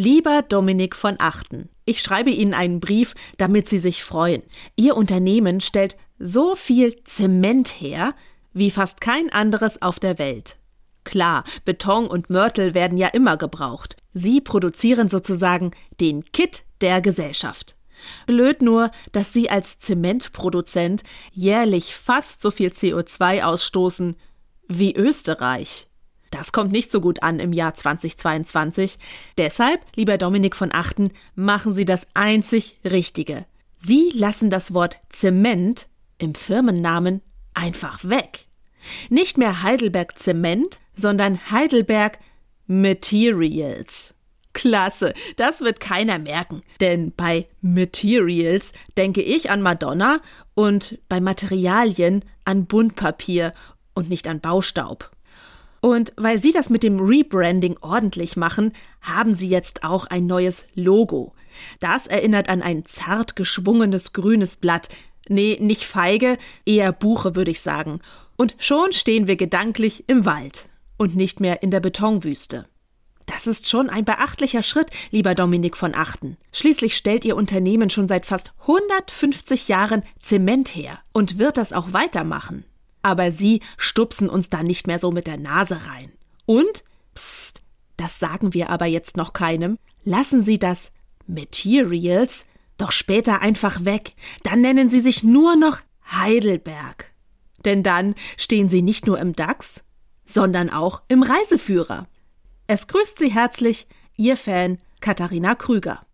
Lieber Dominik von Achten, ich schreibe Ihnen einen Brief, damit Sie sich freuen. Ihr Unternehmen stellt so viel Zement her wie fast kein anderes auf der Welt. Klar, Beton und Mörtel werden ja immer gebraucht. Sie produzieren sozusagen den Kit der Gesellschaft. Blöd nur, dass Sie als Zementproduzent jährlich fast so viel CO2 ausstoßen wie Österreich. Das kommt nicht so gut an im Jahr 2022. Deshalb, lieber Dominik von Achten, machen Sie das einzig Richtige. Sie lassen das Wort Zement im Firmennamen einfach weg. Nicht mehr Heidelberg Zement, sondern Heidelberg Materials. Klasse, das wird keiner merken, denn bei Materials denke ich an Madonna und bei Materialien an Buntpapier und nicht an Baustaub. Und weil Sie das mit dem Rebranding ordentlich machen, haben Sie jetzt auch ein neues Logo. Das erinnert an ein zart geschwungenes grünes Blatt. Nee, nicht Feige, eher Buche, würde ich sagen. Und schon stehen wir gedanklich im Wald und nicht mehr in der Betonwüste. Das ist schon ein beachtlicher Schritt, lieber Dominik von Achten. Schließlich stellt Ihr Unternehmen schon seit fast 150 Jahren Zement her und wird das auch weitermachen. Aber Sie stupsen uns da nicht mehr so mit der Nase rein. Und, psst, das sagen wir aber jetzt noch keinem, lassen Sie das Materials doch später einfach weg. Dann nennen Sie sich nur noch Heidelberg. Denn dann stehen Sie nicht nur im DAX, sondern auch im Reiseführer. Es grüßt Sie herzlich Ihr Fan Katharina Krüger.